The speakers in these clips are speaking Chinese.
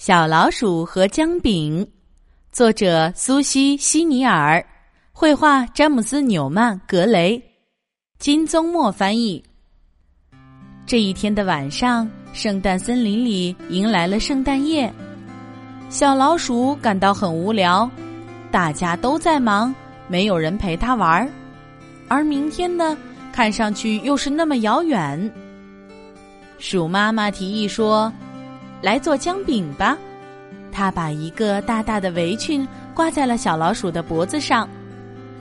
小老鼠和姜饼。作者：苏西·希尼尔。绘画：詹姆斯·纽曼·格雷，金宗墨翻译。这一天的晚上，圣诞森林里迎来了圣诞夜。小老鼠感到很无聊，大家都在忙，没有人陪它玩儿。而明天呢，看上去又是那么遥远。鼠妈妈提议说：“来做姜饼吧。”他把一个大大的围裙挂在了小老鼠的脖子上。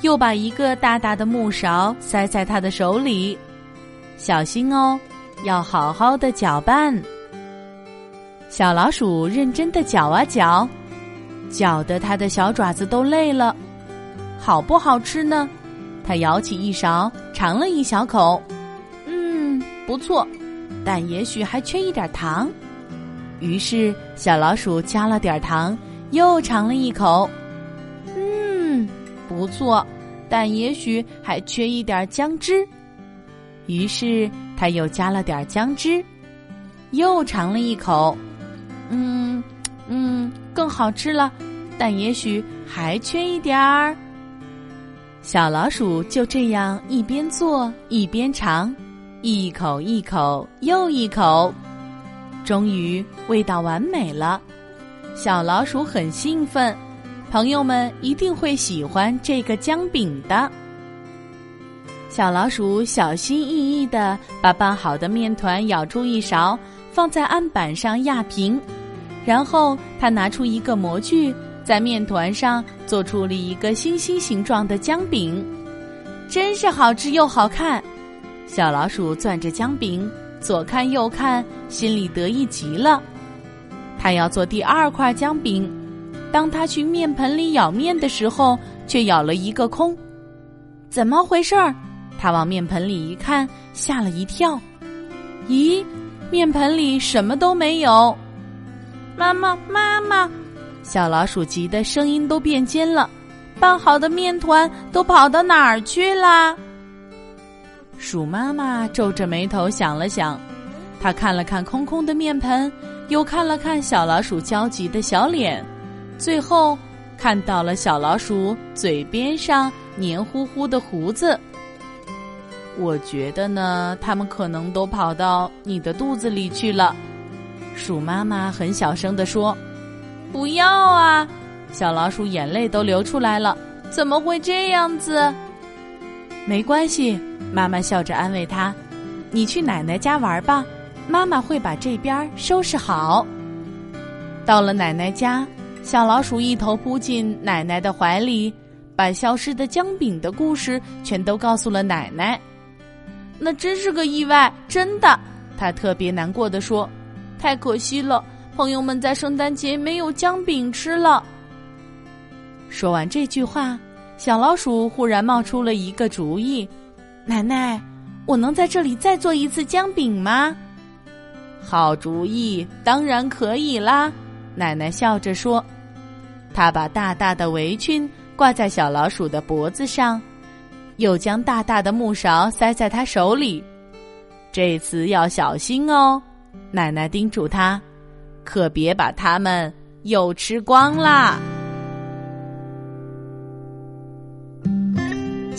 又把一个大大的木勺塞在他的手里，小心哦，要好好的搅拌。小老鼠认真的搅啊搅，搅得它的小爪子都累了。好不好吃呢？它舀起一勺，尝了一小口，嗯，不错，但也许还缺一点糖。于是小老鼠加了点糖，又尝了一口。嗯不错，但也许还缺一点姜汁。于是他又加了点姜汁，又尝了一口，嗯嗯，更好吃了，但也许还缺一点儿。小老鼠就这样一边做一边尝，一口一口又一口，终于味道完美了。小老鼠很兴奋。朋友们一定会喜欢这个姜饼的。小老鼠小心翼翼的把拌好的面团舀出一勺，放在案板上压平，然后他拿出一个模具，在面团上做出了一个星星形状的姜饼，真是好吃又好看。小老鼠攥着姜饼，左看右看，心里得意极了。他要做第二块姜饼。当他去面盆里舀面的时候，却舀了一个空，怎么回事儿？他往面盆里一看，吓了一跳。咦，面盆里什么都没有！妈妈，妈妈！小老鼠急得声音都变尖了。拌好的面团都跑到哪儿去啦？鼠妈妈皱着眉头想了想，她看了看空空的面盆，又看了看小老鼠焦急的小脸。最后，看到了小老鼠嘴边上黏糊糊的胡子。我觉得呢，它们可能都跑到你的肚子里去了。鼠妈妈很小声地说：“不要啊！”小老鼠眼泪都流出来了。怎么会这样子？没关系，妈妈笑着安慰他：“你去奶奶家玩吧，妈妈会把这边收拾好。”到了奶奶家。小老鼠一头扑进奶奶的怀里，把消失的姜饼的故事全都告诉了奶奶。那真是个意外，真的。他特别难过的说：“太可惜了，朋友们在圣诞节没有姜饼吃了。”说完这句话，小老鼠忽然冒出了一个主意：“奶奶，我能在这里再做一次姜饼吗？”好主意，当然可以啦。奶奶笑着说：“她把大大的围裙挂在小老鼠的脖子上，又将大大的木勺塞在他手里。这次要小心哦。”奶奶叮嘱他：“可别把它们又吃光啦。”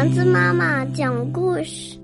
丸子妈妈讲故事。